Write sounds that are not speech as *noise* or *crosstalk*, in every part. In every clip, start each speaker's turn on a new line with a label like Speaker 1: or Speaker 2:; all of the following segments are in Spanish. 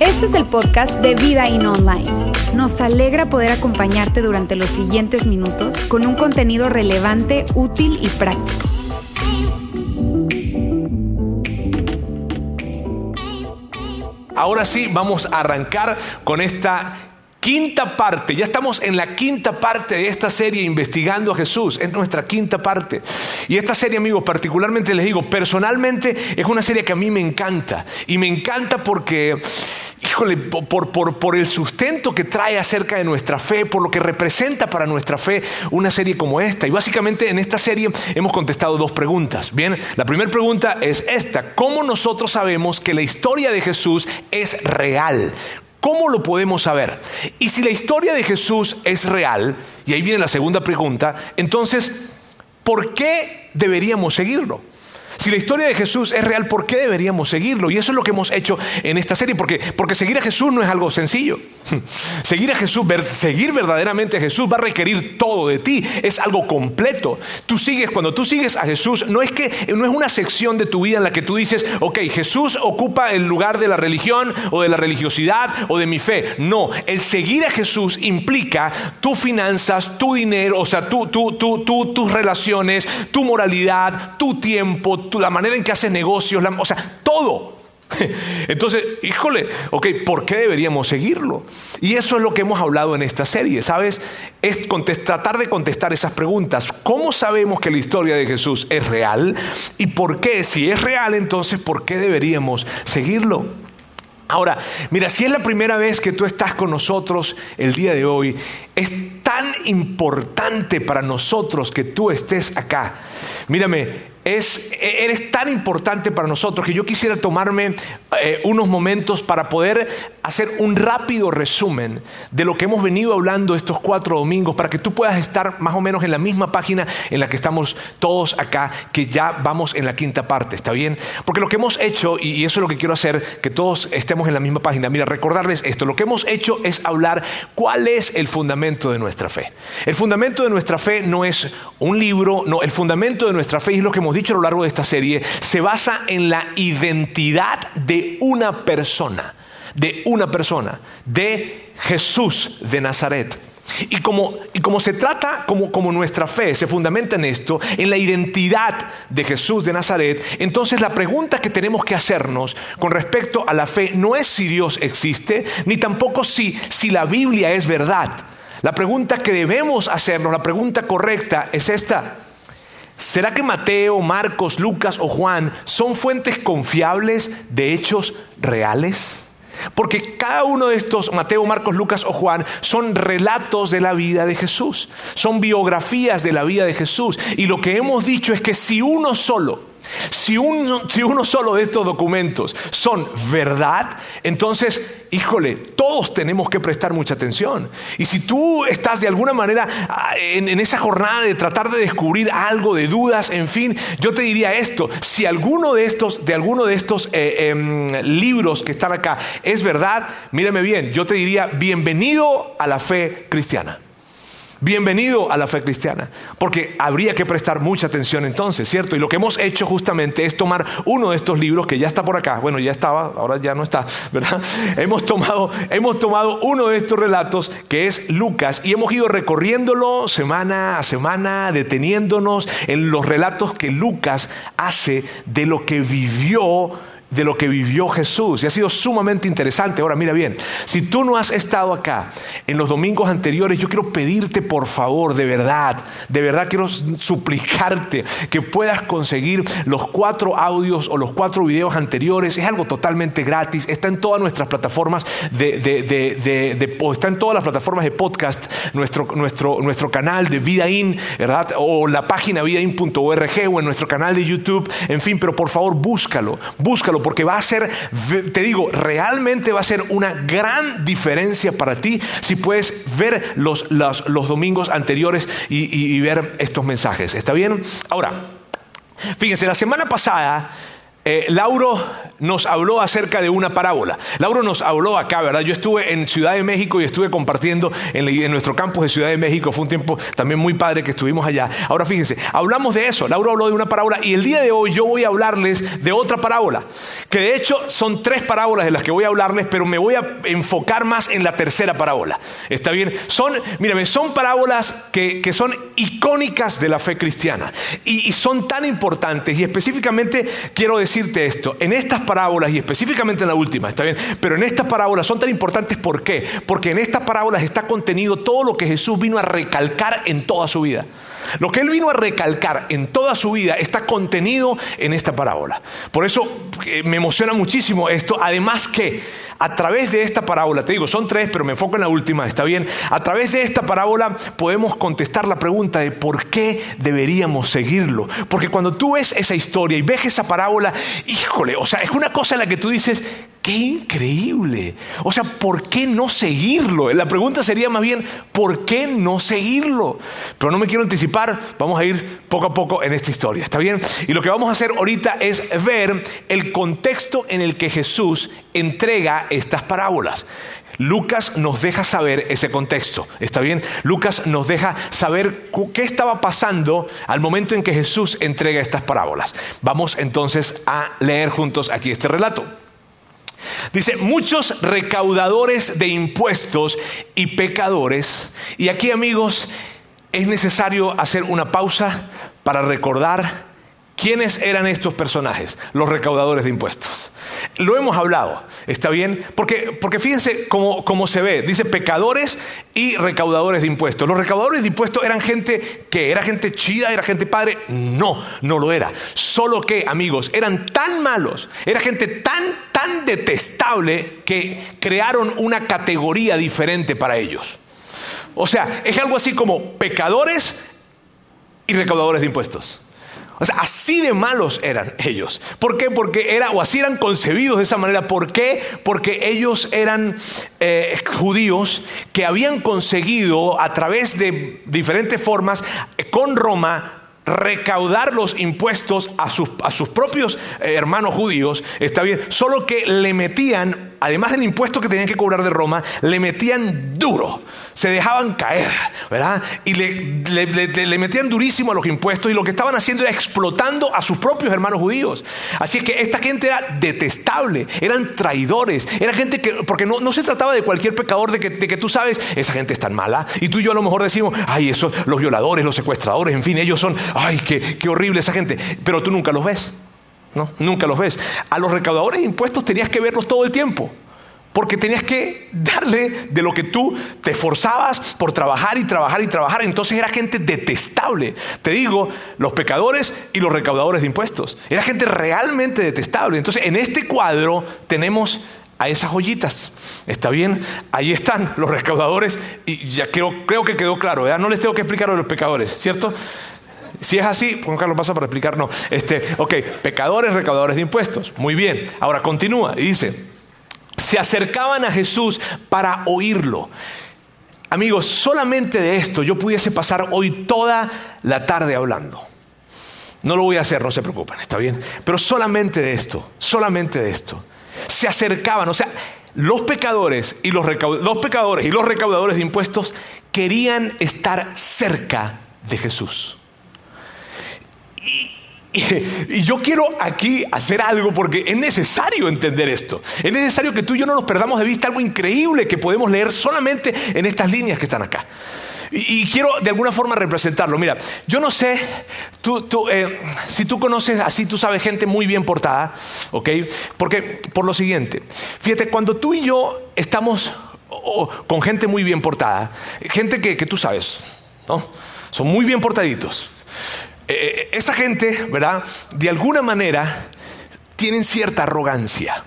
Speaker 1: Este es el podcast de Vida In Online. Nos alegra poder acompañarte durante los siguientes minutos con un contenido relevante, útil y práctico.
Speaker 2: Ahora sí, vamos a arrancar con esta quinta parte. Ya estamos en la quinta parte de esta serie investigando a Jesús. Es nuestra quinta parte. Y esta serie, amigos, particularmente les digo, personalmente es una serie que a mí me encanta. Y me encanta porque híjole, por, por, el sustento que trae acerca de nuestra fe, por lo que representa para nuestra fe una serie como esta. Y básicamente en esta serie hemos contestado dos preguntas. Bien, la primera pregunta es esta, ¿cómo nosotros sabemos que la historia de Jesús es real? ¿Cómo lo podemos saber? Y si la historia de Jesús es real, y ahí viene la segunda pregunta, entonces, ¿por qué deberíamos seguirlo? Si la historia de Jesús es real, ¿por qué deberíamos seguirlo? Y eso es lo que hemos hecho en esta serie, porque, porque seguir a Jesús no es algo sencillo. *laughs* Seguir a Jesús, seguir verdaderamente a Jesús va a requerir todo de ti, es algo completo. Tú sigues, cuando tú sigues a Jesús, no es que no es una sección de tu vida en la que tú dices, ok, Jesús ocupa el lugar de la religión o de la religiosidad o de mi fe. No, el seguir a Jesús implica tus finanzas, tu dinero, o sea, tu, tus relaciones, tu moralidad, tu tiempo, la manera en que haces negocios, o sea, todo. *laughs* Entonces, híjole, ok, ¿por qué deberíamos seguirlo? Y eso es lo que hemos hablado en esta serie, ¿sabes? Es tratar de contestar esas preguntas. ¿Cómo sabemos que la historia de Jesús es real? ¿Y por qué? Si es real, entonces, ¿por qué deberíamos seguirlo? Ahora, mira, si es la primera vez que tú estás con nosotros el día de hoy, es tan importante para nosotros que tú estés acá. Mírame, es, eres tan importante para nosotros que yo quisiera tomarme eh, unos momentos para poder hacer un rápido resumen de lo que hemos venido hablando estos cuatro domingos, para que tú puedas estar más o menos en la misma página en la que estamos todos acá, que ya vamos en la quinta parte, ¿está bien? Porque lo que hemos hecho, y eso es lo que quiero hacer, que todos estemos en la misma página, mira, recordarles esto, lo que hemos hecho es hablar cuál es el fundamento de nuestra fe. El fundamento de nuestra fe no es un libro, no, el fundamento de nuestra fe es lo que hemos dicho a lo largo de esta serie, se basa en la identidad de una persona, de una persona, de Jesús de Nazaret. Y como, y como se trata, como, como nuestra fe se fundamenta en esto, en la identidad de Jesús de Nazaret, entonces la pregunta que tenemos que hacernos con respecto a la fe no es si Dios existe, ni tampoco si, si la Biblia es verdad. La pregunta que debemos hacernos, la pregunta correcta es esta. ¿Será que Mateo, Marcos, Lucas o Juan son fuentes confiables de hechos reales? Porque cada uno de estos, Mateo, Marcos, Lucas o Juan, son relatos de la vida de Jesús, son biografías de la vida de Jesús. Y lo que hemos dicho es que si uno solo si uno, si uno solo de estos documentos son verdad, entonces, híjole, todos tenemos que prestar mucha atención. Y si tú estás de alguna manera ah, en, esa jornada de tratar de descubrir algo de dudas, en fin, yo te diría esto, si alguno de estos, de alguno de estos eh, em, libros que están acá es verdad, mírame bien, yo te diría bienvenido a la fe cristiana. Bienvenido a la fe cristiana, porque habría que prestar mucha atención entonces, ¿cierto? Y lo que hemos hecho justamente es tomar uno de estos libros que ya está por acá, bueno, ya estaba, ahora ya no está, ¿verdad? *laughs* Hemos tomado, hemos tomado uno de estos relatos que es Lucas y hemos ido recorriéndolo semana a semana, deteniéndonos en los relatos que Lucas hace de lo que vivió de lo que vivió Jesús y ha sido sumamente interesante. Ahora, mira bien, si tú no has estado acá en los domingos anteriores, yo quiero pedirte por favor, de verdad, de verdad quiero suplicarte que puedas conseguir los cuatro audios o los cuatro videos anteriores. Es algo totalmente gratis, está en todas nuestras plataformas de, de, está en todas las plataformas de podcast, nuestro, nuestro, nuestro canal de Vidain, ¿verdad? O la página vidain.org o en nuestro canal de YouTube, en fin, pero por favor búscalo, búscalo porque va a ser, te digo, realmente va a ser una gran diferencia para ti si puedes ver los, los, domingos anteriores y, ver estos mensajes. ¿Está bien? Ahora, fíjense, la semana pasada, eh, Lauro, nos habló acerca de una parábola. Laura nos habló acá, ¿verdad? Yo estuve en Ciudad de México y estuve compartiendo en, nuestro campus de Ciudad de México. Fue un tiempo también muy padre que estuvimos allá. Ahora fíjense, hablamos de eso. Laura habló de una parábola y el día de hoy yo voy a hablarles de otra parábola. Que de hecho son tres parábolas de las que voy a hablarles, pero me voy a enfocar más en la tercera parábola. ¿Está bien? Son, mírame, son parábolas que, son icónicas de la fe cristiana y, y son tan importantes. Y específicamente quiero decirte esto. En estas parábolas y específicamente en la última, ¿está bien? Pero en estas parábolas son tan importantes, ¿por qué? Porque en estas parábolas está contenido todo lo que Jesús vino a recalcar en toda su vida. Lo que él vino a recalcar en toda su vida está contenido en esta parábola. Por eso eh, me emociona muchísimo esto. Además que a través de esta parábola, te digo, son tres, pero me enfoco en la última, está bien. A través de esta parábola podemos contestar la pregunta de por qué deberíamos seguirlo. Porque cuando tú ves esa historia y ves esa parábola, híjole, o sea, es una cosa en la que tú dices, Qué increíble. O sea, ¿por qué no seguirlo? La pregunta sería más bien, ¿por qué no seguirlo? Pero no me quiero anticipar, vamos a ir poco a poco en esta historia, ¿está bien? Y lo que vamos a hacer ahorita es ver el contexto en el que Jesús entrega estas parábolas. Lucas nos deja saber ese contexto, ¿está bien? Lucas nos deja saber qué estaba pasando al momento en que Jesús entrega estas parábolas. Vamos entonces a leer juntos aquí este relato. Dice, muchos recaudadores de impuestos y pecadores. Y aquí amigos, es necesario hacer una pausa para recordar quiénes eran estos personajes, los recaudadores de impuestos. Lo hemos hablado, ¿está bien? Porque, porque fíjense cómo, se ve. Dice pecadores y recaudadores de impuestos. Los recaudadores de impuestos eran gente que era gente chida, era gente padre. No, no lo era. Solo que, amigos, eran tan malos, era gente tan, tan detestable que crearon una categoría diferente para ellos. O sea, es algo así como pecadores y recaudadores de impuestos. O sea, así de malos eran ellos. ¿Por qué? Porque era, o así eran concebidos de esa manera. ¿Por qué? Porque ellos eran eh, judíos que habían conseguido a través de diferentes formas con Roma recaudar los impuestos a sus, a sus propios eh, hermanos judíos, está bien, solo que le metían, además del impuesto que tenían que cobrar de Roma, le metían duro se dejaban caer, ¿verdad? Y le, metían durísimo a los impuestos y lo que estaban haciendo era explotando a sus propios hermanos judíos. Así es que esta gente era detestable, eran traidores, era gente que, porque no, se trataba de cualquier pecador de que, de que, tú sabes, esa gente es tan mala, y tú y yo a lo mejor decimos, ay, esos, los violadores, los secuestradores, en fin, ellos son, ay, qué, qué horrible esa gente, pero tú nunca los ves. ¿No? Nunca los ves. A los recaudadores de impuestos tenías que verlos todo el tiempo. Porque tenías que darle de lo que tú te esforzabas por trabajar y trabajar y trabajar. Entonces era gente detestable. Te digo, los pecadores y los recaudadores de impuestos. Era gente realmente detestable. Entonces en este cuadro tenemos a esas joyitas. ¿Está bien? Ahí están los recaudadores y ya creo, creo que quedó claro. No les tengo que explicar a los pecadores, ¿cierto? Si es así, Juan Carlos pasa para explicar, no. Este, ok, pecadores, recaudadores de impuestos. Muy bien. Ahora continúa y dice, se acercaban a Jesús para oírlo. Amigos, solamente de esto yo pudiese pasar hoy toda la tarde hablando. No lo voy a hacer, no se preocupen, está bien. Pero solamente de esto, solamente de esto. Se acercaban, o sea, los pecadores y los, los pecadores y los recaudadores de impuestos querían estar cerca de Jesús. Y, *laughs* y, yo quiero aquí hacer algo porque es necesario entender esto. Es necesario que tú y yo no nos perdamos de vista algo increíble que podemos leer solamente en estas líneas que están acá. Y, quiero de alguna forma representarlo. Mira, yo no sé, tú, eh, si tú conoces así, tú sabes gente muy bien portada, ¿ok? Porque, por lo siguiente, fíjate, cuando tú y yo estamos con gente muy bien portada, gente que, que tú sabes, ¿no? Son muy bien portaditos eh, esa gente, ¿verdad? De alguna manera tienen cierta arrogancia.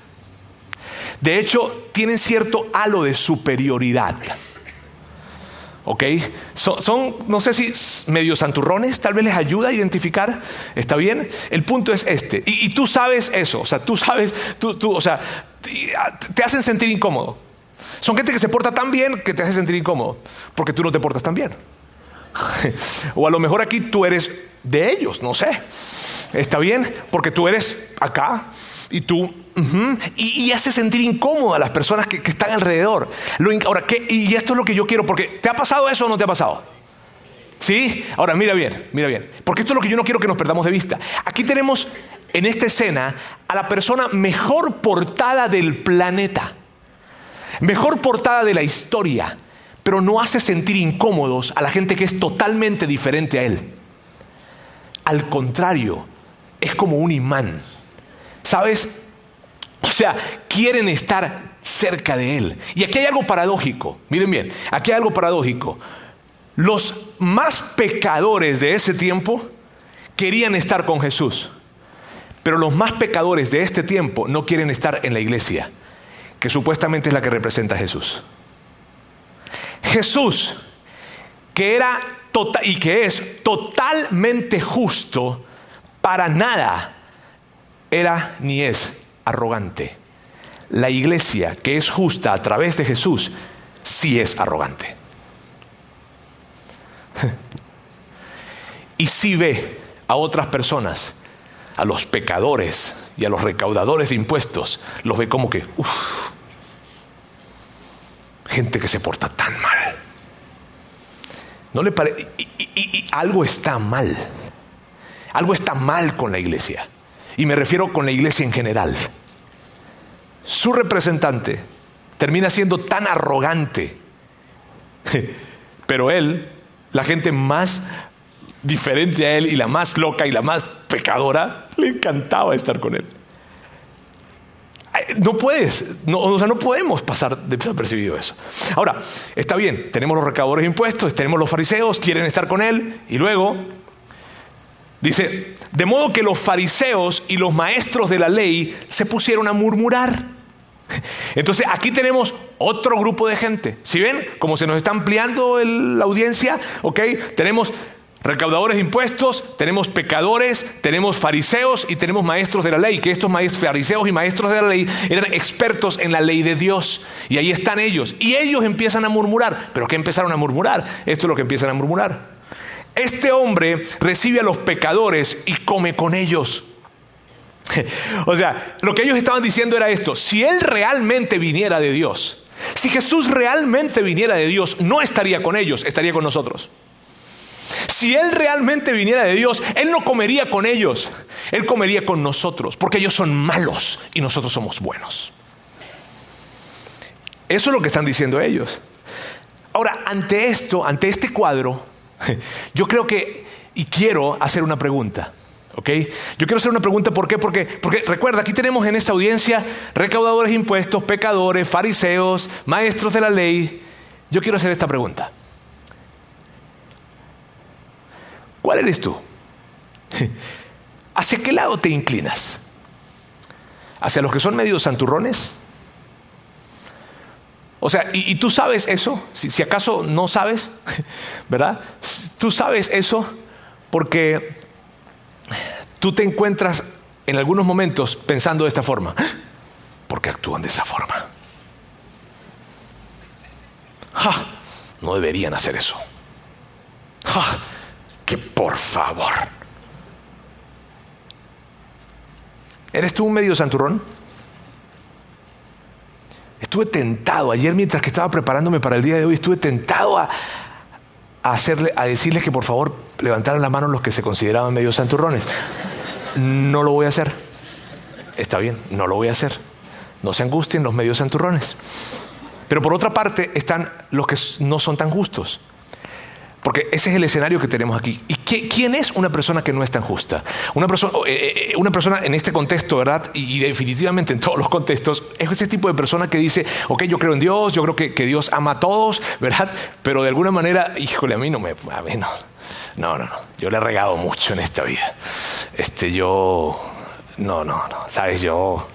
Speaker 2: De hecho, tienen cierto halo de superioridad. ¿Ok? Son, no sé si medio santurrones, tal vez les ayuda a identificar. ¿Está bien? El punto es este. Y, tú sabes eso, o sea, tú sabes, tú, o sea, te hacen sentir incómodo. Son gente que se porta tan bien que te hace sentir incómodo, porque tú no te portas tan bien. *laughs* o a lo mejor aquí tú eres de ellos, no sé. ¿Está bien? Porque tú eres acá y tú... y, hace sentir incómodo a las personas que, están alrededor. ahora. Y esto es lo que yo quiero, porque ¿te ha pasado eso o no te ha pasado? ¿Sí? Ahora, mira bien, mira bien. Porque esto es lo que yo no quiero que nos perdamos de vista. Aquí tenemos en esta escena a la persona mejor portada del planeta. Mejor portada de la historia. Pero no hace sentir incómodos a la gente que es totalmente diferente a él. Al contrario, es como un imán. ¿Sabes? O sea, quieren estar cerca de Él. Y aquí hay algo paradójico. Miren bien, aquí hay algo paradójico. Los más pecadores de ese tiempo querían estar con Jesús. Pero los más pecadores de este tiempo no quieren estar en la iglesia, que supuestamente es la que representa a Jesús. Jesús, que era tota-, y que es totalmente justo, para nada era ni es arrogante. La iglesia que es justa a través de Jesús sí es arrogante. *laughs* y si ve a otras personas, a los pecadores y a los recaudadores de impuestos, los ve como que, uff, gente que se porta tan mal. No le parece, y algo está mal. Algo está mal con la iglesia. Y me refiero con la iglesia en general. Su representante termina siendo tan arrogante, *laughs* pero él, la gente más diferente a él y la más loca y la más pecadora, le encantaba estar con él. No puedes, no, o sea, no podemos pasar desapercibido eso. Ahora, está bien, tenemos los recaudadores de impuestos, tenemos los fariseos, quieren estar con él, y luego Dice, de modo que los fariseos y los maestros de la ley se pusieron a murmurar. Entonces aquí tenemos otro grupo de gente. Si ven cómo se nos está ampliando la audiencia, ¿ok? Tenemos recaudadores de impuestos, tenemos pecadores, tenemos fariseos y tenemos maestros de la ley, que estos fariseos y maestros de la ley eran expertos en la ley de Dios. Y ahí están ellos. Y ellos empiezan a murmurar. ¿Pero qué empezaron a murmurar? Esto es lo que empiezan a murmurar. Este hombre recibe a los pecadores y come con ellos. *laughs* O sea, lo que ellos estaban diciendo era esto, si Él realmente viniera de Dios, si Jesús realmente viniera de Dios, no estaría con ellos, estaría con nosotros. Si Él realmente viniera de Dios, Él no comería con ellos, Él comería con nosotros, porque ellos son malos y nosotros somos buenos. Eso es lo que están diciendo ellos. Ahora, ante esto, ante este cuadro, *laughs* Yo creo que, y quiero hacer una pregunta. ¿Ok? Yo quiero hacer una pregunta, ¿por qué? Porque, porque recuerda, aquí tenemos en esta audiencia recaudadores de impuestos, pecadores, fariseos, maestros de la ley. Yo quiero hacer esta pregunta. ¿Cuál eres tú? ¿Hacia qué lado te inclinas? ¿Hacia los que son medio santurrones? O sea, y, tú sabes eso, si, acaso no sabes, *laughs* ¿verdad? Tú sabes eso porque tú te encuentras en algunos momentos pensando de esta forma. *gasps* ¿Por qué actúan de esa forma? No deberían hacer eso. Por favor. ¿Eres tú un medio santurrón? Estuve tentado, ayer mientras que estaba preparándome para el día de hoy, estuve tentado a, hacerle, a decirles que por favor levantaran la mano los que se consideraban medio santurrones. No lo voy a hacer. Está bien, no lo voy a hacer. No se angustien los medios santurrones. Pero por otra parte están los que no son tan justos. Porque ese es el escenario que tenemos aquí. ¿Y quién es una persona que no es tan justa? Una persona, eh, eh, una persona en este contexto, ¿verdad? Y, definitivamente en todos los contextos, es ese tipo de persona que dice, ok, yo creo en Dios, yo creo que, Dios ama a todos, ¿verdad? Pero de alguna manera, híjole, a mí no me... A mí no, no, no, no. Yo le he regado mucho en esta vida. Este, yo... No, no, no. Sabes, yo...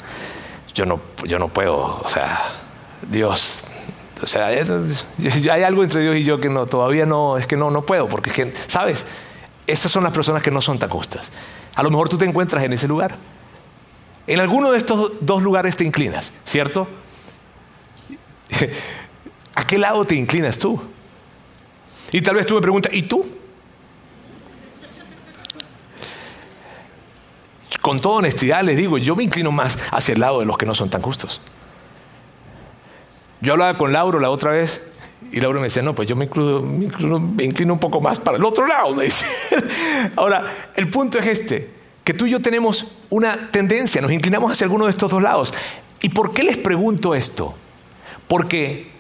Speaker 2: Yo no, yo no puedo, o sea, Dios o sea, hay algo entre Dios y yo que no, todavía no, es que no, no puedo, porque es que, ¿sabes? Esas son las personas que no son tan justas. A lo mejor tú te encuentras en ese lugar. En alguno de estos dos lugares te inclinas, ¿cierto? *laughs* ¿A qué lado te inclinas tú? Y tal vez tú me preguntas, ¿y tú? con toda honestidad les digo, yo me inclino más hacia el lado de los que no son tan justos. Yo hablaba con Lauro la otra vez y Lauro me decía, no, pues yo me inclino, me inclino, un poco más para el otro lado, me dice. *laughs* Ahora, el punto es este, que tú y yo tenemos una tendencia, nos inclinamos hacia alguno de estos dos lados. ¿Y por qué les pregunto esto? Porque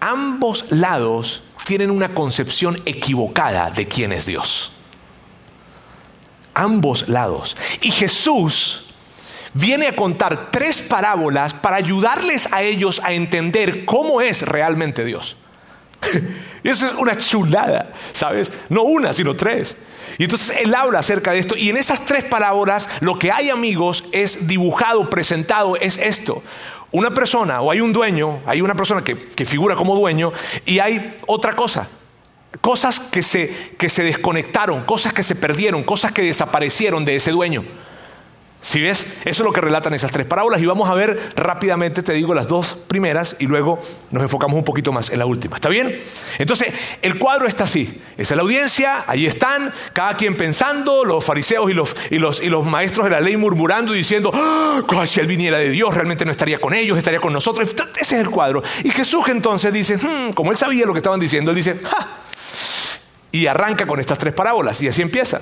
Speaker 2: ambos lados tienen una concepción equivocada de quién es Dios. Ambos lados. Y Jesús viene a contar tres parábolas para ayudarles a ellos a entender cómo es realmente Dios. Y *laughs* eso es una chulada, ¿sabes? No una, sino tres. Y entonces él habla acerca de esto. Y en esas tres parábolas, lo que hay, amigos, es dibujado, presentado, es esto. Una persona, o hay un dueño, hay una persona que, figura como dueño, y hay otra cosa. Cosas que se, que se desconectaron, cosas que se perdieron, cosas que desaparecieron de ese dueño. Si ves, eso es lo que relatan esas tres parábolas y vamos a ver rápidamente, te digo, las dos primeras y luego nos enfocamos un poquito más en la última. ¿Está bien? Entonces, el cuadro está así. Esa es la audiencia, ahí están, cada quien pensando, los fariseos y los, y los, y los maestros de la ley murmurando y diciendo, ¡Ah! si él viniera de Dios, realmente no estaría con ellos, estaría con nosotros. Ese es el cuadro. Y Jesús entonces dice, hmm", como él sabía lo que estaban diciendo, él dice, ¡Ja! y arranca con estas tres parábolas y así empieza.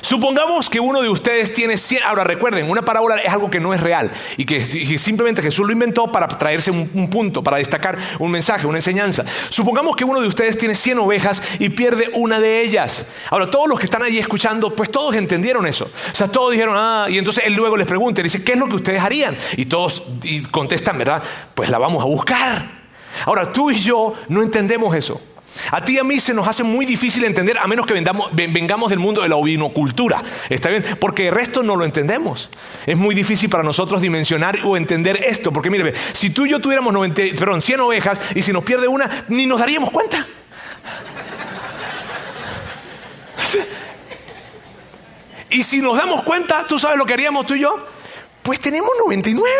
Speaker 2: Supongamos que uno de ustedes tiene 100, ahora recuerden, una parábola es algo que no es real y que, simplemente Jesús lo inventó para traerse un, punto, para destacar un mensaje, una enseñanza. Supongamos que uno de ustedes tiene 100 ovejas y pierde una de ellas. Ahora, todos los que están allí escuchando, pues todos entendieron eso. O sea, todos dijeron, ah, y entonces él luego les pregunta, dice, ¿qué es lo que ustedes harían? Y todos contestan, ¿verdad? Pues la vamos a buscar. Ahora, tú y yo no entendemos eso. A ti y a mí se nos hace muy difícil entender a menos que vengamos del mundo de la ovinocultura. ¿Está bien? Porque el resto no lo entendemos. Es muy difícil para nosotros dimensionar o entender esto. Porque mire, si tú y yo tuviéramos 90, perdón, 100 ovejas y si nos pierde una, ni nos daríamos cuenta. Y si nos damos cuenta, ¿tú sabes lo que haríamos tú y yo? Pues tenemos 99.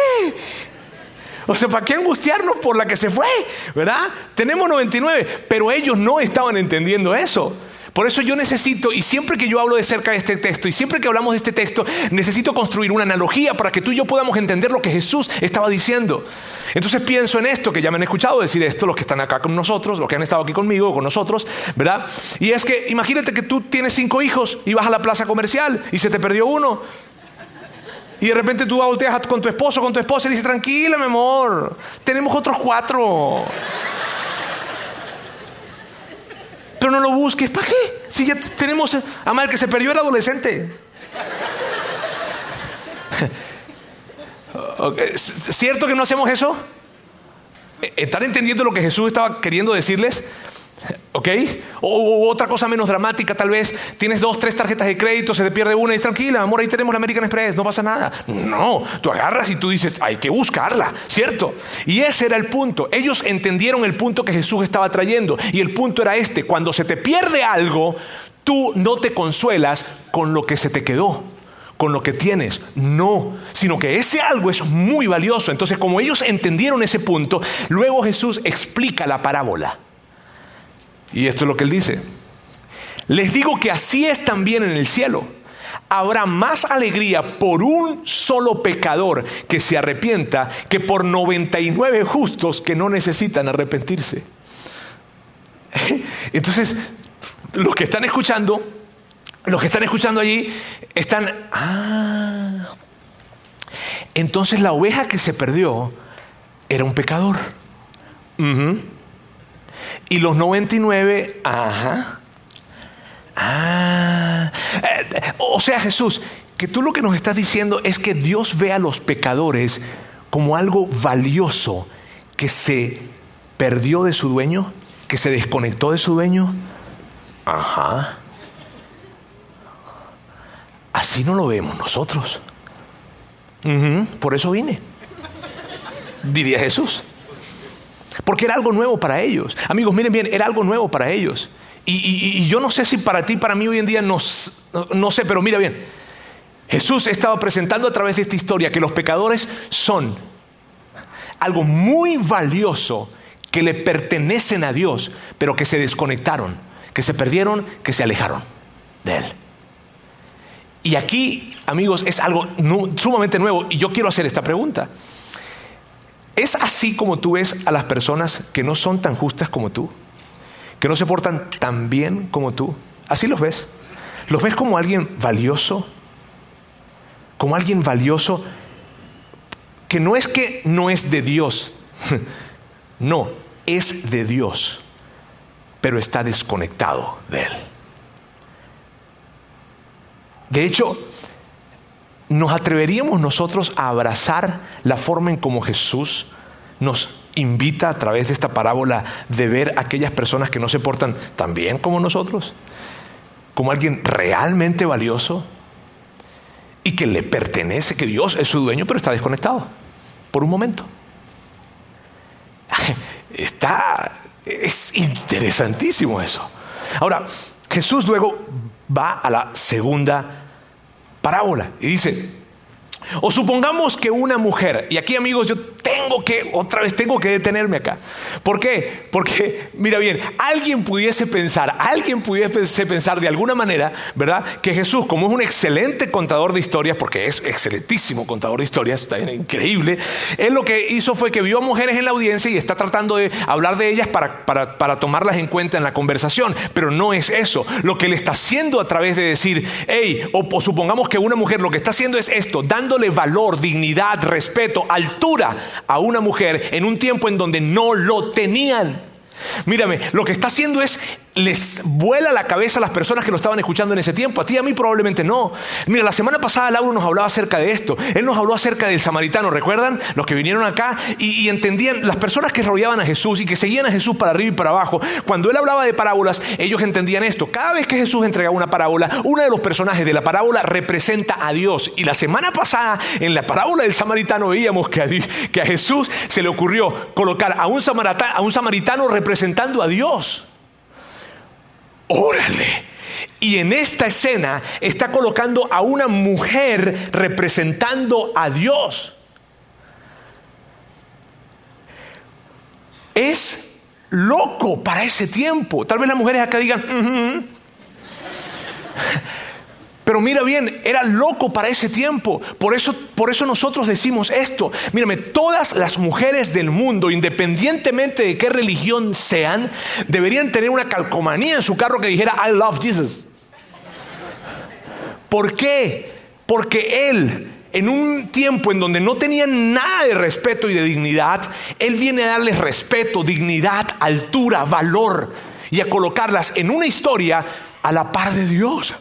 Speaker 2: O sea, ¿para qué angustiarnos por la que se fue? ¿Verdad? Tenemos 99, pero ellos no estaban entendiendo eso. Por eso yo necesito, y siempre que yo hablo de cerca de este texto, y siempre que hablamos de este texto, necesito construir una analogía para que tú y yo podamos entender lo que Jesús estaba diciendo. Entonces pienso en esto, que ya me han escuchado decir esto, los que están acá con nosotros, los que han estado aquí conmigo, con nosotros, ¿verdad? Y es que imagínate que tú tienes cinco hijos y vas a la plaza comercial y se te perdió uno. Y de repente tú volteas con tu esposo, con tu esposa y dices, tranquila, mi amor, tenemos otros cuatro. Pero no lo busques, ¿para qué? Si ya tenemos a Mal que se perdió el adolescente. *laughs* ¿Cierto que no hacemos eso? ¿Están entendiendo lo que Jesús estaba queriendo decirles? ¿Ok? O, otra cosa menos dramática, tal vez tienes dos, tres tarjetas de crédito, se te pierde una y tranquila, amor, ahí tenemos la American Express, no pasa nada. No, tú agarras y tú dices, hay que buscarla, ¿cierto? Y ese era el punto. Ellos entendieron el punto que Jesús estaba trayendo. Y el punto era este, cuando se te pierde algo, tú no te consuelas con lo que se te quedó con lo que tienes. No, sino que ese algo es muy valioso. Entonces, como ellos entendieron ese punto, luego Jesús explica la parábola. Y esto es lo que él dice. Les digo que así es también en el cielo. Habrá más alegría por un solo pecador que se arrepienta que por 99 justos que no necesitan arrepentirse. *laughs* Entonces, los que están escuchando, los que están escuchando allí, están, ah, entonces la oveja que se perdió era un pecador. Y los 99, ajá. Ah, eh, o sea, Jesús, que tú lo que nos estás diciendo es que Dios ve a los pecadores como algo valioso que se perdió de su dueño, que se desconectó de su dueño. Ajá. Así no lo vemos nosotros. por eso vine, diría Jesús. Porque era algo nuevo para ellos. Amigos, miren bien, era algo nuevo para ellos. Y, yo no sé si para ti, para mí hoy en día, no, no sé, pero mira bien. Jesús estaba presentando a través de esta historia que los pecadores son algo muy valioso que le pertenecen a Dios, pero que se desconectaron, que se perdieron, que se alejaron de Él. Y aquí, amigos, es algo sumamente nuevo y yo quiero hacer esta pregunta. ¿Es así como tú ves a las personas que no son tan justas como tú? ¿Que no se portan tan bien como tú? ¿Así los ves? ¿Los ves como alguien valioso? Como alguien valioso que no es que no es de Dios, *laughs* no, es de Dios, pero está desconectado de Él. De hecho, ¿nos atreveríamos nosotros a abrazar la forma en como Jesús nos invita a través de esta parábola de ver a aquellas personas que no se portan tan bien como nosotros? Como alguien realmente valioso y que le pertenece, que Dios es su dueño, pero está desconectado por un momento. *laughs* Está, es interesantísimo eso. Ahora, Jesús luego va a la segunda parábola y dice, o supongamos que una mujer, y aquí amigos, yo tengo que, otra vez tengo que detenerme acá. ¿Por qué? Porque, mira bien, alguien pudiese pensar, alguien pudiese pensar de alguna manera, ¿verdad? Que Jesús, como es un excelente contador de historias, porque es excelentísimo contador de historias, está increíble, él lo que hizo fue que vio a mujeres en la audiencia y está tratando de hablar de ellas para, para, tomarlas en cuenta en la conversación. Pero no es eso. Lo que él está haciendo a través de decir, hey, o supongamos que una mujer lo que está haciendo es esto, valor, dignidad, respeto, altura a una mujer en un tiempo en donde no lo tenían. Mírame, lo que está haciendo es les vuela la cabeza a las personas que lo estaban escuchando en ese tiempo. A ti y a mí probablemente no. Mira, la semana pasada Lauro nos hablaba acerca de esto. Él nos habló acerca del samaritano, ¿recuerdan? Los que vinieron acá y, entendían, las personas que rodeaban a Jesús y que seguían a Jesús para arriba y para abajo. Cuando él hablaba de parábolas, ellos entendían esto. Cada vez que Jesús entregaba una parábola, uno de los personajes de la parábola representa a Dios. Y la semana pasada, en la parábola del samaritano, veíamos que a, Jesús se le ocurrió colocar a un, a un samaritano representando a Dios. Órale. Y en esta escena está colocando a una mujer representando a Dios. Es loco para ese tiempo. Tal vez las mujeres acá digan, pero mira bien, era loco para ese tiempo. Por eso, por eso nosotros decimos esto. Mírame, todas las mujeres del mundo, independientemente de qué religión sean, deberían tener una calcomanía en su carro que dijera I love Jesus. ¿Por qué? Porque Él, en un tiempo en donde no tenían nada de respeto y de dignidad, Él viene a darles respeto, dignidad, altura, valor y a colocarlas en una historia a la par de Dios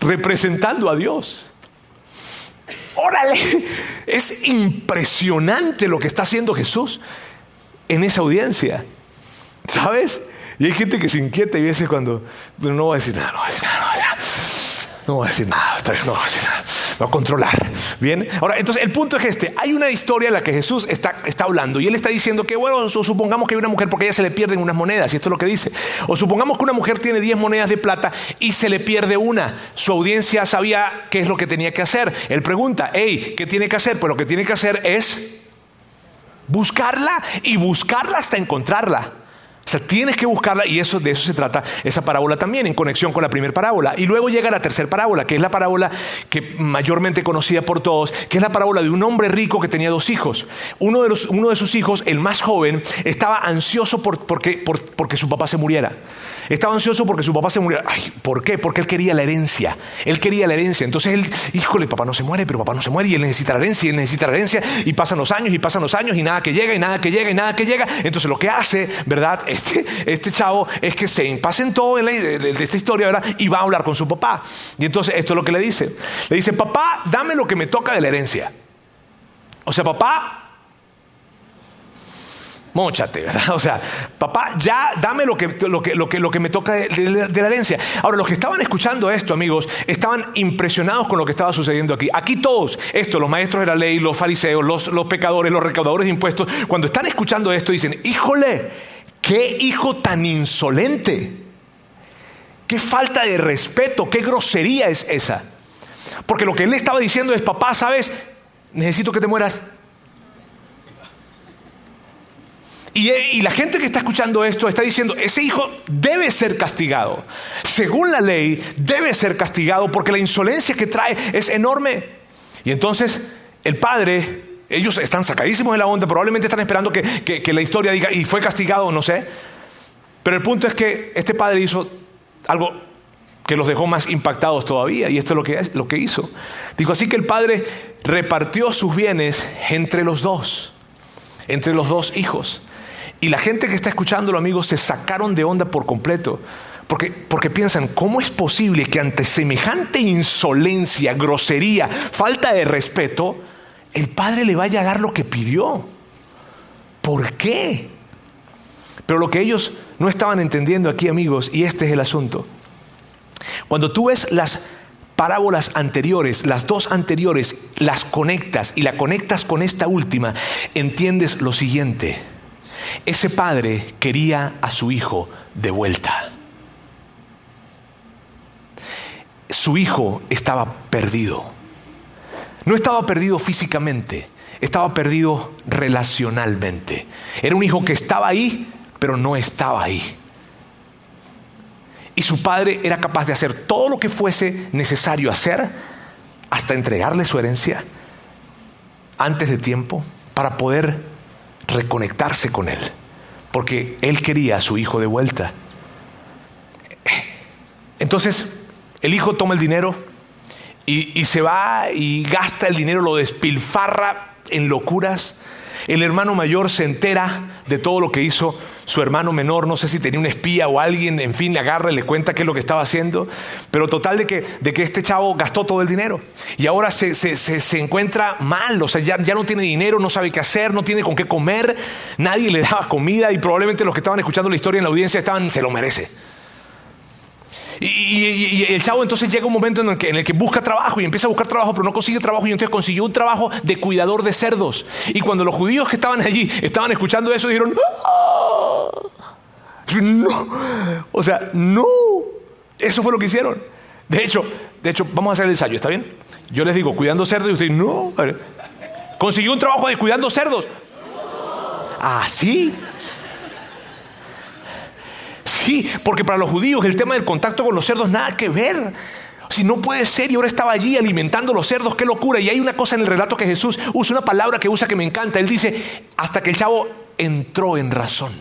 Speaker 2: representando a Dios. Órale, es impresionante lo que está haciendo Jesús en esa audiencia. ¿Sabes? Y hay gente que se inquieta y dice cuando, pero no va a decir nada, no va a decir nada, no va a decir nada, no va a decir nada controlar. Bien, ahora, entonces el punto es este: hay una historia en la que Jesús está, está hablando y él está diciendo que, bueno, supongamos que hay una mujer porque a ella se le pierden unas monedas, y esto es lo que dice. O supongamos que una mujer tiene 10 monedas de plata y se le pierde una. Su audiencia sabía qué es lo que tenía que hacer. Él pregunta, hey, ¿qué tiene que hacer? Pues lo que tiene que hacer es buscarla y buscarla hasta encontrarla. O sea, tienes que buscarla y eso, de eso se trata esa parábola también, en conexión con la primera parábola. Y luego llega la tercera parábola, que es la parábola que mayormente conocida por todos, que es la parábola de un hombre rico que tenía dos hijos. Uno de, los, uno de sus hijos, el más joven, estaba ansioso por, porque, porque su papá se muriera. Estaba ansioso porque su papá se muriera. Ay, ¿por qué? Porque él quería la herencia. Él quería la herencia. Entonces él, híjole, papá no se muere, pero papá no se muere y él necesita la herencia y él necesita la herencia. Y pasan los años y pasan los años y nada que llega y nada que llega y nada que llega. Entonces lo que hace, ¿verdad? *laughs* Este, este chavo es que se en todo en de, de, esta historia, ¿verdad? Y va a hablar con su papá. Y entonces esto es lo que le dice. Le dice, papá, dame lo que me toca de la herencia. O sea, papá, Móchate, ¿verdad? *laughs* O sea, papá, ya dame lo que, lo que, lo que, lo que me toca de, la herencia. Ahora, los que estaban escuchando esto, amigos, estaban impresionados con lo que estaba sucediendo aquí. Aquí todos, esto, los maestros de la ley, los fariseos, los, los pecadores, los recaudadores de impuestos, cuando están escuchando esto, dicen, híjole, qué hijo tan insolente. Qué falta de respeto, qué grosería es esa. Porque lo que él estaba diciendo es, papá, ¿sabes? Necesito que te mueras Y, la gente que está escuchando esto está diciendo, ese hijo debe ser castigado. Según la ley, debe ser castigado porque la insolencia que trae es enorme. Y entonces el padre, ellos están sacadísimos de la onda, probablemente están esperando que, que la historia diga, y fue castigado, no sé. Pero el punto es que este padre hizo algo que los dejó más impactados todavía, y esto es lo que, lo que hizo. Dijo así que el padre repartió sus bienes entre los dos, entre los dos hijos. Y la gente que está escuchándolo, amigos, se sacaron de onda por completo. Porque, porque piensan, ¿cómo es posible que ante semejante insolencia, grosería, falta de respeto, el padre le vaya a dar lo que pidió? ¿Por qué? Pero lo que ellos no estaban entendiendo aquí, amigos, y este es el asunto. Cuando tú ves las parábolas anteriores, las dos anteriores, las conectas y la conectas con esta última, entiendes lo siguiente. Ese padre quería a su hijo de vuelta. Su hijo estaba perdido. No estaba perdido físicamente, estaba perdido relacionalmente. Era un hijo que estaba ahí, pero no estaba ahí. Y su padre era capaz de hacer todo lo que fuese necesario hacer hasta entregarle su herencia antes de tiempo para poder reconectarse con él, porque él quería a su hijo de vuelta. Entonces, el hijo toma el dinero y, y se va y gasta el dinero, lo despilfarra en locuras. El hermano mayor se entera de todo lo que hizo su hermano menor, no sé si tenía un espía o alguien, en fin, le agarra y le cuenta qué es lo que estaba haciendo. Pero total de que, de que este chavo gastó todo el dinero. Y ahora se, se, encuentra mal, o sea, ya, ya, no tiene dinero, no sabe qué hacer, no tiene con qué comer, nadie le daba comida y probablemente los que estaban escuchando la historia en la audiencia estaban, se lo merece. Y, el chavo entonces llega un momento en el, que, busca trabajo y empieza a buscar trabajo, pero no consigue trabajo y entonces consiguió un trabajo de cuidador de cerdos. Y cuando los judíos que estaban allí estaban escuchando eso, dijeron, ¡Ah! no, o sea, no, eso fue lo que hicieron. De hecho, de hecho, vamos a hacer el ensayo, ¿está bien? Yo les digo, cuidando cerdos y ustedes, no, consiguió un trabajo de cuidando cerdos. Ah. Porque para los judíos el tema del contacto con los cerdos nada que ver. Si no puede ser y ahora estaba allí alimentando los cerdos, qué locura. Y hay una cosa en el relato que Jesús usa, una palabra que usa que me encanta. Él dice, hasta que el chavo entró en razón.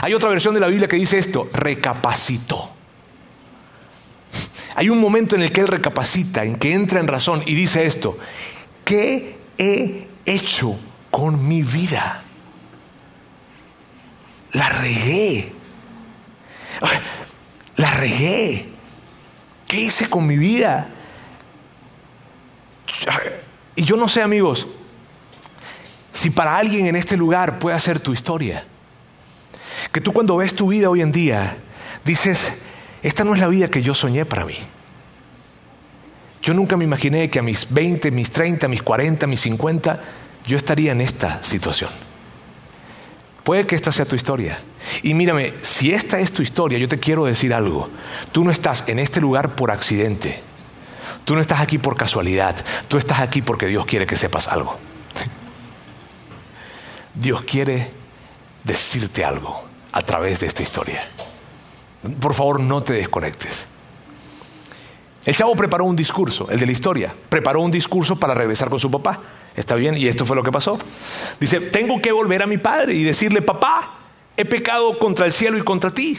Speaker 2: Hay otra versión de la Biblia que dice esto, recapacitó. Hay un momento en el que él recapacita, en que entra en razón y dice esto, ¿qué he hecho con mi vida? La regué. La regué. ¿Qué hice con mi vida? Y yo no sé, amigos, si para alguien en este lugar puede ser tu historia. Que tú cuando ves tu vida hoy en día, dices, esta no es la vida que yo soñé para mí. Yo nunca me imaginé que a mis 20, mis 30, mis 40, mis 50, yo estaría en esta situación. Puede que esta sea tu historia. Y mírame, si esta es tu historia, yo te quiero decir algo. Tú no estás en este lugar por accidente. Tú no estás aquí por casualidad. Tú estás aquí porque Dios quiere que sepas algo. Dios quiere decirte algo a través de esta historia. Por favor, no te desconectes. El chavo preparó un discurso, el de la historia. Preparó un discurso para regresar con su papá. ¿Está bien? Y esto fue lo que pasó. Dice, tengo que volver a mi padre y decirle, papá, he pecado contra el cielo y contra ti.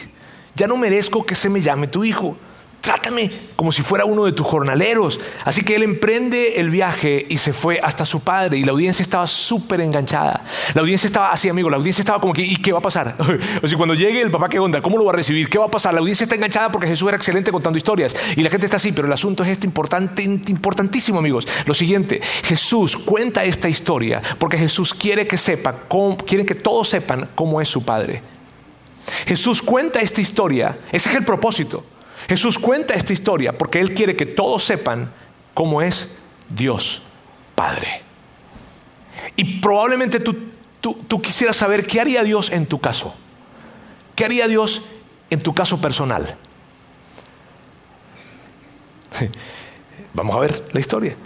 Speaker 2: Ya no merezco que se me llame tu hijo trátame como si fuera uno de tus jornaleros. Así que él emprende el viaje y se fue hasta su padre y la audiencia estaba súper enganchada. La audiencia estaba así, amigo, la audiencia estaba como que, ¿y qué va a pasar? *laughs* o sea, cuando llegue el papá, ¿qué onda? ¿Cómo lo va a recibir? ¿Qué va a pasar? La audiencia está enganchada porque Jesús era excelente contando historias y la gente está así, pero el asunto es este importante, importantísimo, amigos. Lo siguiente, Jesús cuenta esta historia porque Jesús quiere que sepa, quiere que todos sepan cómo es su padre. Jesús cuenta esta historia, ese es el propósito. Jesús cuenta esta historia porque Él quiere que todos sepan cómo es Dios Padre. Y probablemente tú, tú, quisieras saber qué haría Dios en tu caso. ¿Qué haría Dios en tu caso personal? *laughs* Vamos a ver la historia.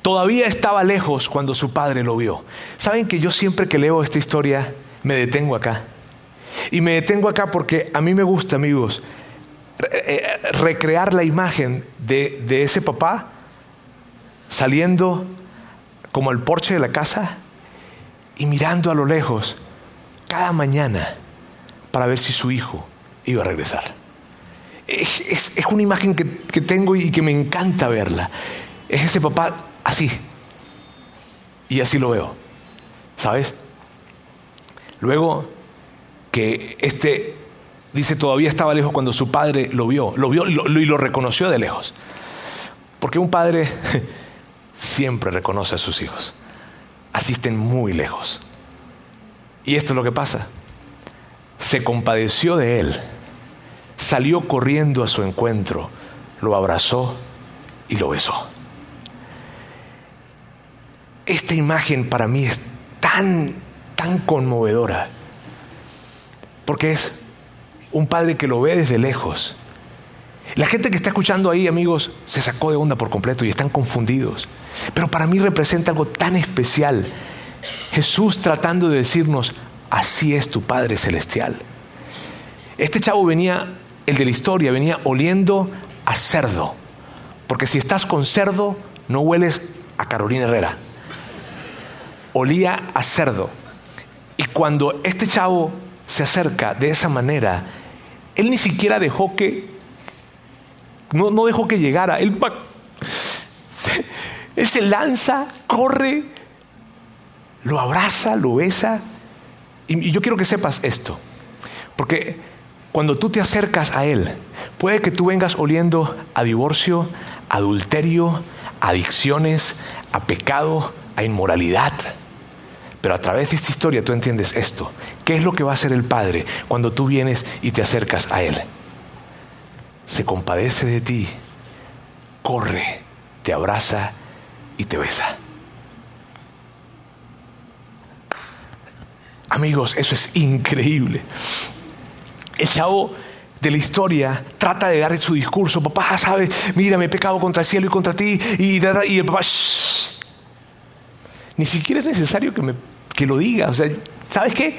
Speaker 2: todavía estaba lejos cuando su padre lo vio. Saben que yo siempre que leo esta historia me detengo acá. Y me detengo acá porque a mí me gusta, amigos, eh, recrear la imagen de, de ese papá saliendo como al porche de la casa y mirando a lo lejos cada mañana para ver si su hijo iba a regresar. Es, una imagen que, que, tengo y que me encanta verla. Es ese papá así. Y así lo veo. ¿Sabes? Luego que este, dice, todavía estaba lejos cuando su padre lo vio, lo vio y lo reconoció de lejos. Porque un padre *laughs* siempre reconoce a sus hijos. Asisten muy lejos. Y esto es lo que pasa. Se compadeció de él, salió corriendo a su encuentro, lo abrazó y lo besó. Esta imagen para mí es tan, tan conmovedora, porque es un padre que lo ve desde lejos. La gente que está escuchando ahí, amigos, se sacó de onda por completo y están confundidos. Pero para mí representa algo tan especial. Jesús tratando de decirnos, así es tu Padre Celestial. Este chavo venía, el de la historia, venía oliendo a cerdo. Porque si estás con cerdo, no hueles a Carolina Herrera. Olía a cerdo. Y cuando este chavo se acerca de esa manera, él ni siquiera dejó que, no, no dejó que llegara. Él se lanza, corre, lo abraza, lo besa. Y, yo quiero que sepas esto, porque cuando tú te acercas a Él, puede que tú vengas oliendo a divorcio, adulterio, adicciones, a pecado, a inmoralidad. Pero a través de esta historia tú entiendes esto. ¿Qué es lo que va a hacer el Padre cuando tú vienes y te acercas a Él? Se compadece de ti, corre, te abraza y te besa. Amigos, eso es increíble. El chavo de la historia trata de dar su discurso. Papá, ¿sabes? Mira, me he pecado contra el cielo y contra ti. Y, y el papá, ni siquiera es necesario que, me, que lo diga. O sea, ¿sabes qué?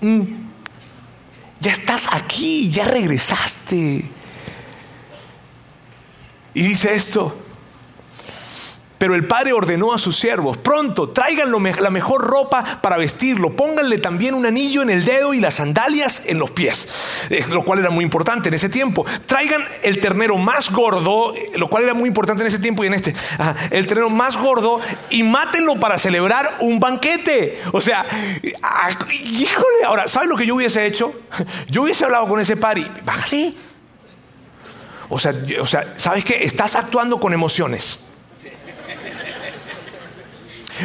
Speaker 2: Mm, ya estás aquí, ya regresaste. Y dice esto, pero el padre ordenó a sus siervos, pronto, traigan la mejor ropa para vestirlo, pónganle también un anillo en el dedo y las sandalias en los pies, lo cual era muy importante en ese tiempo. Traigan el ternero más gordo, lo cual era muy importante en ese tiempo y en este, el ternero más gordo y mátenlo para celebrar un banquete. O sea, ah, híjole, ahora, ¿sabes lo que yo hubiese hecho? *laughs* Yo hubiese hablado con ese padre, bájale. O sea, o sea, ¿sabes qué? Estás actuando con emociones.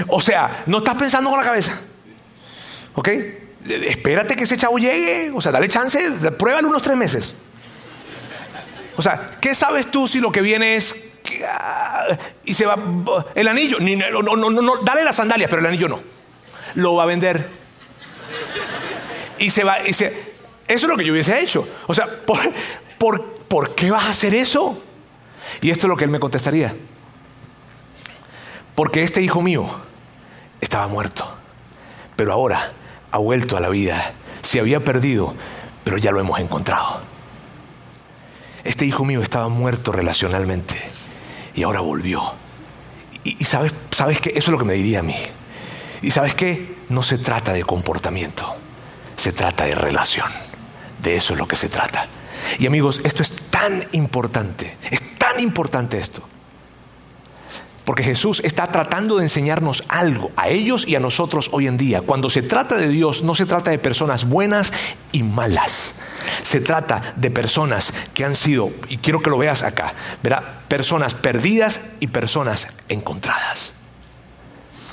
Speaker 2: O sea, no estás pensando con la cabeza. ¿Ok? Espérate que ese chavo llegue. O sea, dale chance, pruébalo unos tres meses. O sea, ¿qué sabes tú si lo que viene es ah, y se va el anillo? No, no, no, no, dale las sandalias, pero el anillo no. Lo va a vender. Y se va, eso es lo que yo hubiese hecho. O sea, ¿por, por, ¿por qué vas a hacer eso? Y esto es lo que él me contestaría. Porque este hijo mío estaba muerto, pero ahora ha vuelto a la vida. Se había perdido, pero ya lo hemos encontrado. Este hijo mío estaba muerto relacionalmente y ahora volvió. Y, sabes, sabes que eso es lo que me diría a mí. Y sabes que no se trata de comportamiento, se trata de relación. De eso es lo que se trata. Y amigos, esto es tan importante, es tan importante esto. Porque Jesús está tratando de enseñarnos algo a ellos y a nosotros hoy en día. Cuando se trata de Dios, no se trata de personas buenas y malas. Se trata de personas que han sido, y quiero que lo veas acá, verá, personas perdidas y personas encontradas.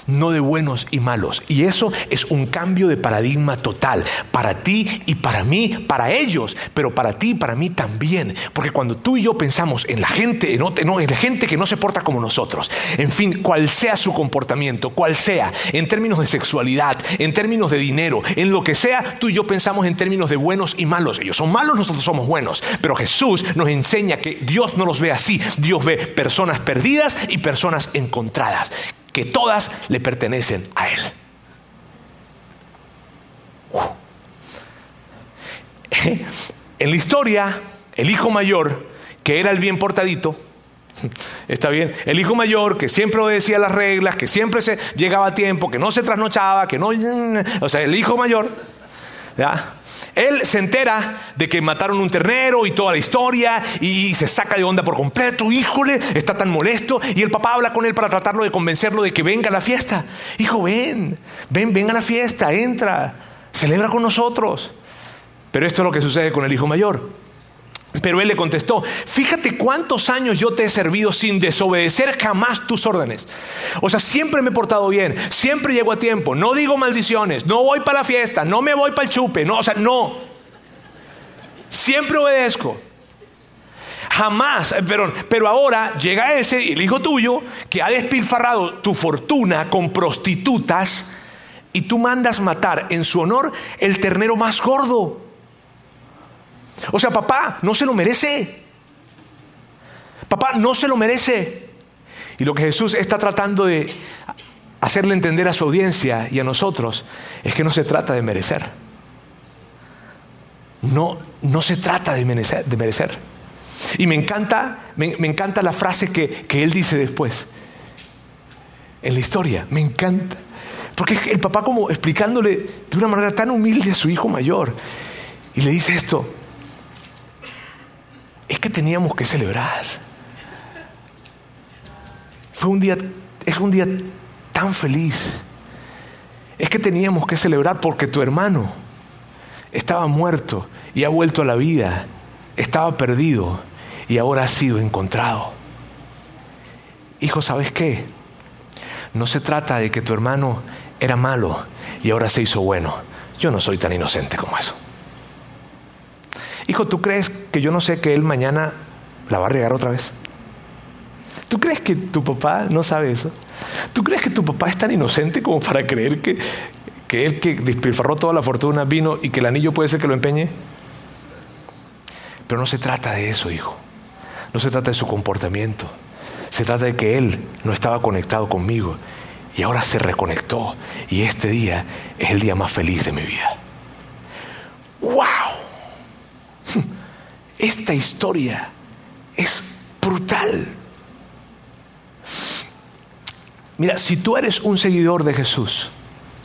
Speaker 2: No de buenos y malos. Y eso es un cambio de paradigma total, para ti y para mí, para ellos, pero para ti y para mí también. Porque cuando tú y yo pensamos en la gente, en, en la gente que no se porta como nosotros, en fin, cual sea su comportamiento, cual sea, en términos de sexualidad, en términos de dinero, en lo que sea, tú y yo pensamos en términos de buenos y malos. Ellos son malos, nosotros somos buenos. Pero Jesús nos enseña que Dios no los ve así. Dios ve personas perdidas y personas encontradas que todas le pertenecen a Él. *laughs* En la historia, el hijo mayor, que era el bien portadito, *laughs* Está bien. El hijo mayor que siempre obedecía las reglas, que siempre se llegaba a tiempo, que no se trasnochaba, que no. O sea, el hijo mayor, ¿ya? Él se entera de que mataron un ternero y toda la historia y se saca de onda por completo. Híjole, está tan molesto. Y el papá habla con él para tratarlo de convencerlo de que venga a la fiesta. Hijo, ven, ven, ven a la fiesta, entra, celebra con nosotros. Pero esto es lo que sucede con el hijo mayor. Pero él le contestó, fíjate cuántos años yo te he servido sin desobedecer jamás tus órdenes. O sea, siempre me he portado bien, siempre llego a tiempo, no digo maldiciones, no voy para la fiesta, no me voy para el chupe, no, o sea, no. Siempre obedezco. Jamás, eh, perdón, pero ahora llega ese, el hijo tuyo, que ha despilfarrado tu fortuna con prostitutas y tú mandas matar en su honor el ternero más gordo. O sea, papá, no se lo merece. Papá, no se lo merece. Y lo que Jesús está tratando de hacerle entender a su audiencia y a nosotros es que no se trata de merecer. No, no se trata de merecer. Y me encanta, me, encanta la frase que, que él dice después. En la historia, me encanta. Porque el papá como explicándole de una manera tan humilde a su hijo mayor. Y le dice esto, es que teníamos que celebrar. Fue un día, es un día tan feliz. Es que teníamos que celebrar porque tu hermano estaba muerto y ha vuelto a la vida. Estaba perdido y ahora ha sido encontrado. Hijo, ¿sabes qué? No se trata de que tu hermano era malo y ahora se hizo bueno. Yo no soy tan inocente como eso. Hijo, ¿tú crees que yo no sé que él mañana la va a regar otra vez? ¿Tú crees que tu papá no sabe eso? ¿Tú crees que tu papá es tan inocente como para creer que, que él que despilfarró toda la fortuna vino y que el anillo puede ser que lo empeñe? Pero no se trata de eso, hijo. No se trata de su comportamiento. Se trata de que él no estaba conectado conmigo y ahora se reconectó. Y este día es el día más feliz de mi vida. ¡Wow! Esta historia es brutal. Mira, si tú eres un seguidor de Jesús,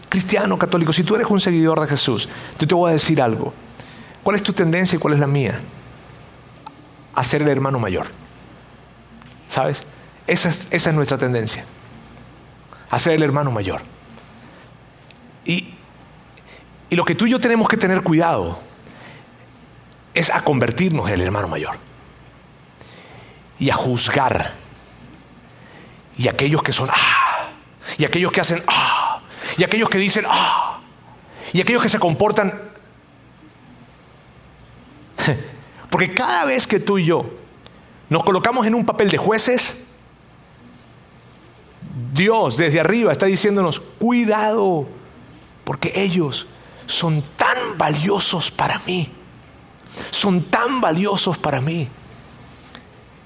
Speaker 2: cristiano, católico, si tú eres un seguidor de Jesús, yo te voy a decir algo. ¿Cuál es tu tendencia y cuál es la mía? A ser el hermano mayor. ¿Sabes? Esa es, nuestra tendencia. A ser el hermano mayor. Y lo que tú y yo tenemos que tener cuidado es a convertirnos en el hermano mayor y a juzgar. Y aquellos que son, ah, y aquellos que hacen, ah, y aquellos que dicen, ah, y aquellos que se comportan. *laughs* Porque cada vez que tú y yo nos colocamos en un papel de jueces, Dios desde arriba está diciéndonos, cuidado, porque ellos son tan valiosos para mí son tan valiosos para mí.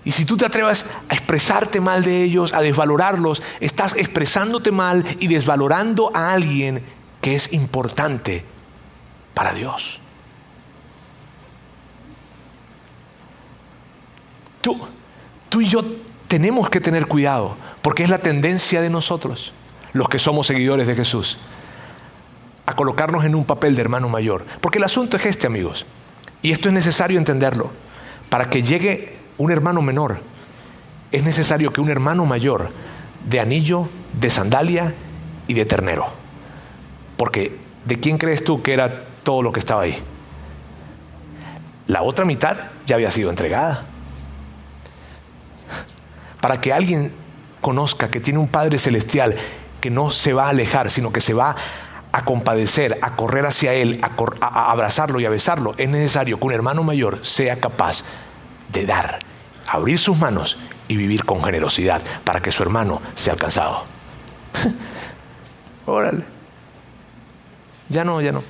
Speaker 2: Y si tú te atreves a expresarte mal de ellos, a desvalorarlos, estás expresándote mal y desvalorando a alguien que es importante para Dios. Tú, tú y yo tenemos que tener cuidado, porque es la tendencia de nosotros, los que somos seguidores de Jesús, a colocarnos en un papel de hermano mayor. Porque el asunto es este, amigos. Y esto es necesario entenderlo. Para que llegue un hermano menor, es necesario que un hermano mayor de anillo, de sandalia y de ternero. Porque ¿de quién crees tú que era todo lo que estaba ahí? La otra mitad ya había sido entregada. Para que alguien conozca que tiene un Padre Celestial que no se va a alejar, sino que se va a compadecer, a correr hacia Él, a, abrazarlo y a besarlo, es necesario que un hermano mayor sea capaz de dar, abrir sus manos y vivir con generosidad para que su hermano sea alcanzado. *laughs* Órale. Ya no, ya no.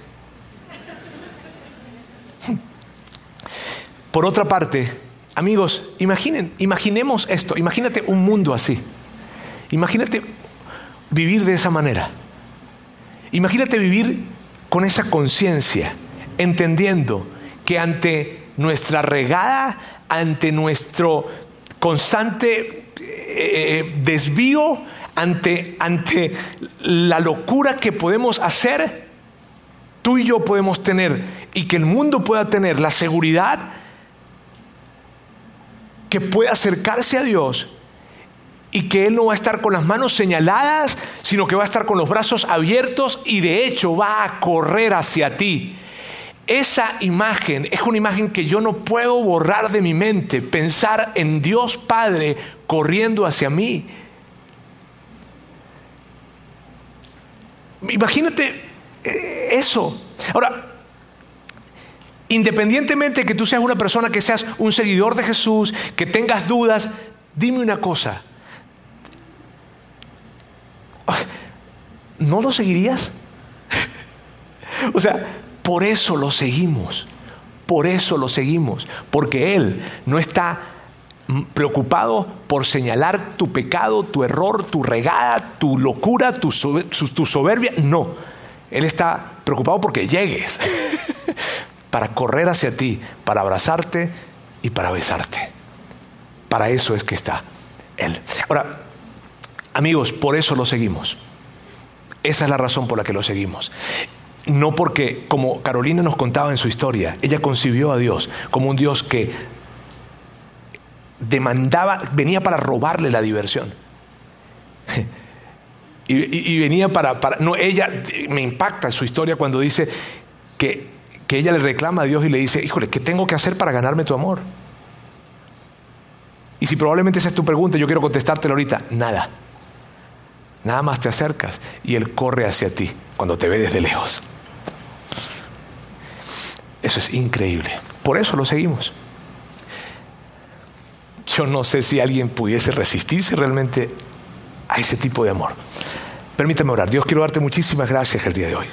Speaker 2: Por otra parte, amigos, imaginen, imaginemos esto, imagínate un mundo así. Imagínate vivir de esa manera. Imagínate vivir con esa conciencia, entendiendo que ante nuestra regada, ante nuestro constante eh, desvío, ante, ante la locura que podemos hacer, tú y yo podemos tener y que el mundo pueda tener la seguridad que puede acercarse a Dios y que Él no va a estar con las manos señaladas, sino que va a estar con los brazos abiertos y de hecho va a correr hacia ti. Esa imagen es una imagen que yo no puedo borrar de mi mente, pensar en Dios Padre corriendo hacia mí. Imagínate eh, eso. Ahora, independientemente de que tú seas una persona que seas un seguidor de Jesús, que tengas dudas, dime una cosa. ¿No lo seguirías? o sea, por eso lo seguimos. Por eso lo seguimos. Porque Él no está preocupado por señalar tu pecado, tu error, tu regada, tu locura, tu, soberbia. No. Él está preocupado porque llegues. *laughs* para correr hacia ti, para abrazarte y para besarte. Para eso es que está Él. Ahora, amigos, por eso lo seguimos. Esa es la razón por la que lo seguimos. No porque, como Carolina nos contaba en su historia, ella concibió a Dios como un Dios que demandaba, venía para robarle la diversión. *laughs* Y, venía para, No, ella, me impacta su historia cuando dice que, que ella le reclama a Dios y le dice, híjole, ¿qué tengo que hacer para ganarme tu amor? Y si probablemente esa es tu pregunta, yo quiero contestártela ahorita, nada. Nada más te acercas y Él corre hacia ti cuando te ve desde lejos. Eso es increíble. Por eso lo seguimos. Yo no sé si alguien pudiese resistirse realmente a ese tipo de amor. Permítame orar. Dios, quiero darte muchísimas gracias el día de hoy.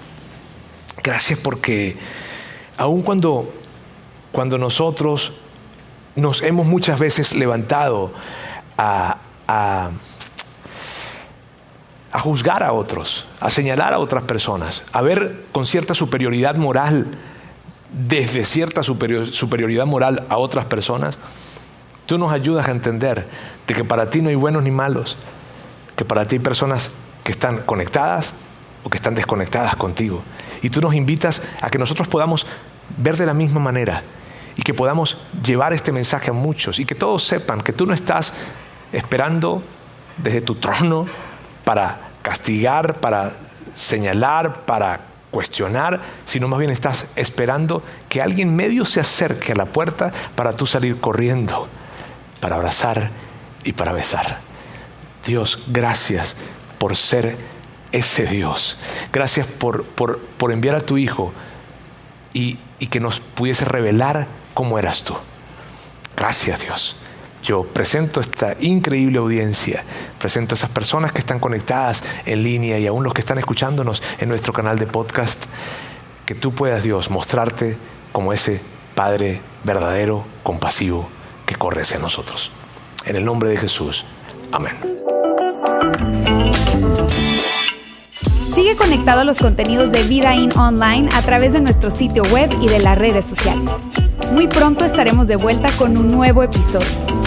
Speaker 2: Gracias porque aun cuando, cuando nosotros nos hemos muchas veces levantado a a juzgar a otros, a señalar a otras personas, a ver con cierta superioridad moral, desde cierta superioridad moral a otras personas, tú nos ayudas a entender de que para ti no hay buenos ni malos, que para ti hay personas que están conectadas o que están desconectadas contigo. Y tú nos invitas a que nosotros podamos ver de la misma manera y que podamos llevar este mensaje a muchos y que todos sepan que tú no estás esperando desde tu trono para castigar, para señalar, para cuestionar, sino más bien estás esperando que alguien medio se acerque a la puerta para tú salir corriendo, para abrazar y para besar. Dios, gracias por ser ese Dios. Gracias por, por, enviar a tu Hijo y, y que nos pudiese revelar cómo eras tú. Gracias Dios yo presento esta increíble audiencia, presento a esas personas que están conectadas en línea y aún los que están escuchándonos en nuestro canal de podcast, que tú puedas, Dios, mostrarte como ese Padre verdadero, compasivo, que corre hacia nosotros. En el nombre de Jesús. Amén.
Speaker 1: Sigue conectado a los contenidos de Vida In Online a través de nuestro sitio web y de las redes sociales. Muy pronto estaremos de vuelta con un nuevo episodio.